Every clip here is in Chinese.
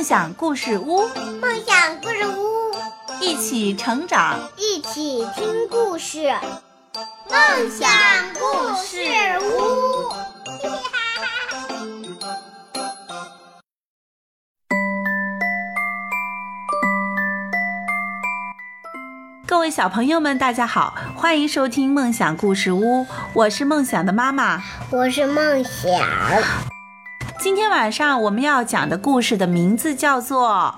梦想故事屋，梦想故事屋，一起成长，一起听故事。梦想故事屋，各位小朋友们，大家好，欢迎收听梦想故事屋，我是梦想的妈妈。我是梦想。今天晚上我们要讲的故事的名字叫做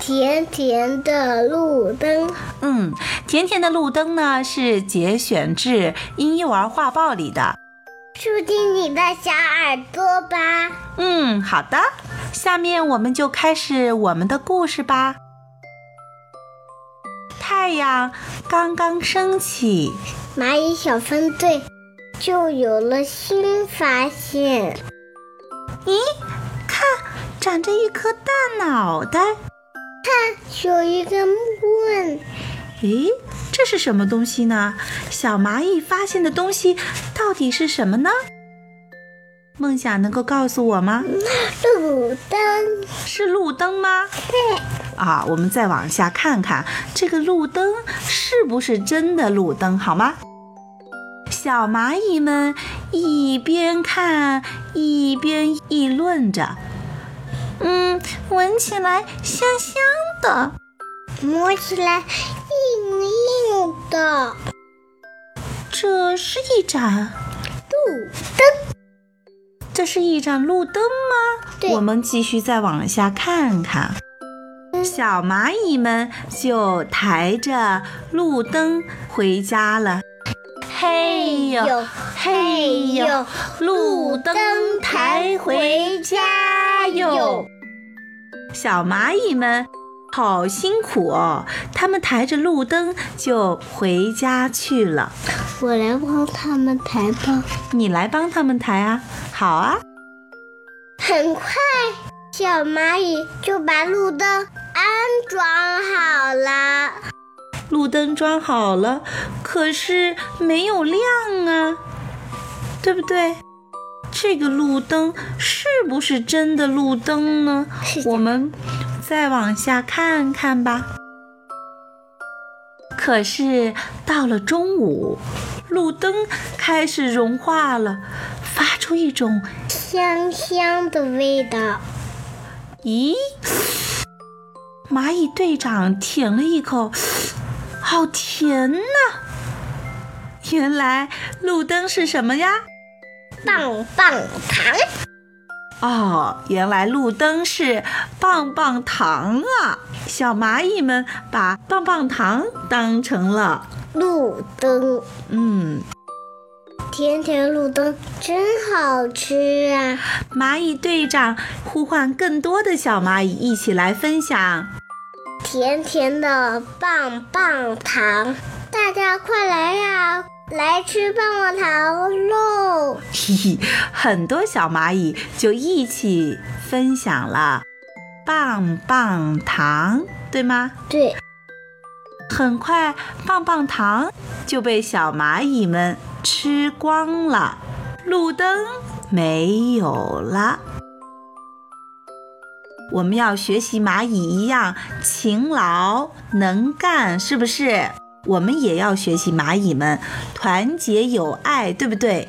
甜甜的路灯，嗯，甜甜的路灯呢是节选自《婴幼儿画报》里的。竖起你的小耳朵吧。嗯，好的，下面我们就开始我们的故事吧。太阳刚刚升起，蚂蚁小分队就有了新发现。咦，看，长着一颗大脑袋。看，有一根木棍。咦，这是什么东西呢？小蚂蚁发现的东西到底是什么呢？梦想能够告诉我吗？路灯是路灯吗？对。啊，我们再往下看看，这个路灯是不是真的路灯？好吗？小蚂蚁们一边看一边议论着。嗯，闻起来香香的，摸起来硬硬的。这是一盏路灯，这是一盏路灯吗？对。我们继续再往下看看。小蚂蚁们就抬着路灯回家了。嘿呦，嘿呦，路灯抬回家哟！小蚂蚁们好辛苦哦，它们抬着路灯就回家去了。我来帮他们抬吧。你来帮他们抬啊？好啊。很快，小蚂蚁就把路灯安装好了。路灯装好了，可是没有亮啊，对不对？这个路灯是不是真的路灯呢？我们再往下看看吧。可是到了中午，路灯开始融化了，发出一种香香的味道。咦？蚂蚁队长舔了一口。好甜呐！原来路灯是什么呀？棒棒糖。哦，原来路灯是棒棒糖啊！小蚂蚁们把棒棒糖当成了路灯。嗯，甜甜路灯真好吃啊！蚂蚁队长呼唤更多的小蚂蚁一起来分享。甜甜的棒棒糖，大家快来呀，来吃棒棒糖喽！嘿嘿，很多小蚂蚁就一起分享了棒棒糖，对吗？对。很快，棒棒糖就被小蚂蚁们吃光了，路灯没有了。我们要学习蚂蚁一样勤劳能干，是不是？我们也要学习蚂蚁们团结友爱，对不对？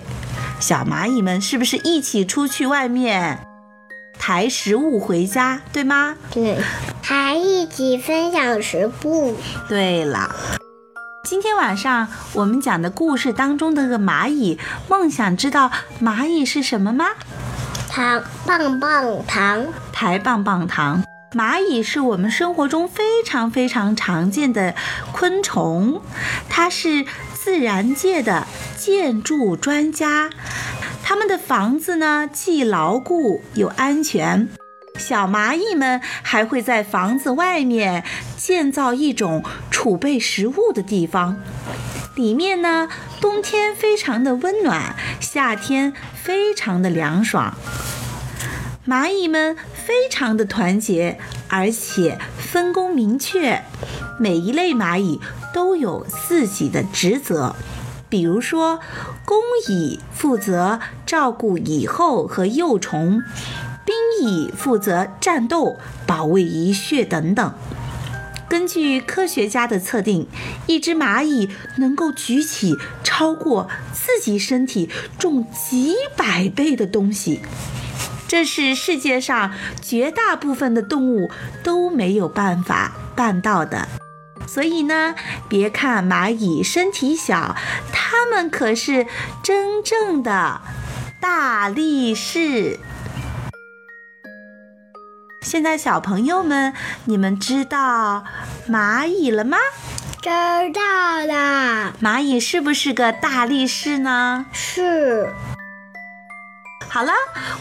小蚂蚁们是不是一起出去外面抬食物回家，对吗？对，还一起分享食物。对了，今天晚上我们讲的故事当中的个蚂蚁，梦想知道蚂蚁是什么吗？糖棒棒糖，台棒棒糖。蚂蚁是我们生活中非常非常常见的昆虫，它是自然界的建筑专家。它们的房子呢，既牢固又安全。小蚂蚁们还会在房子外面建造一种储备食物的地方。里面呢，冬天非常的温暖，夏天非常的凉爽。蚂蚁们非常的团结，而且分工明确，每一类蚂蚁都有自己的职责。比如说，工蚁负责照顾蚁后和幼虫，兵蚁负责战斗、保卫蚁穴等等。根据科学家的测定，一只蚂蚁能够举起超过自己身体重几百倍的东西，这是世界上绝大部分的动物都没有办法办到的。所以呢，别看蚂蚁身体小，它们可是真正的大力士。现在，小朋友们，你们知道蚂蚁了吗？知道了。蚂蚁是不是个大力士呢？是。好了，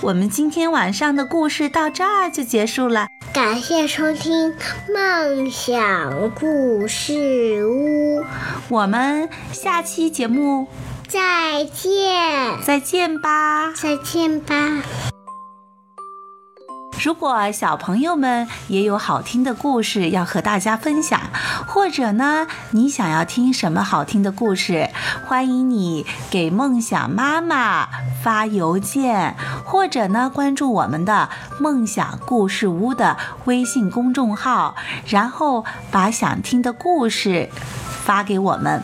我们今天晚上的故事到这儿就结束了。感谢收听梦想故事屋，我们下期节目再见，再见吧，再见吧。如果小朋友们也有好听的故事要和大家分享，或者呢，你想要听什么好听的故事，欢迎你给梦想妈妈发邮件，或者呢，关注我们的梦想故事屋的微信公众号，然后把想听的故事发给我们，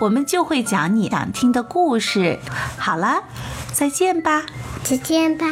我们就会讲你想听的故事。好了，再见吧，再见吧。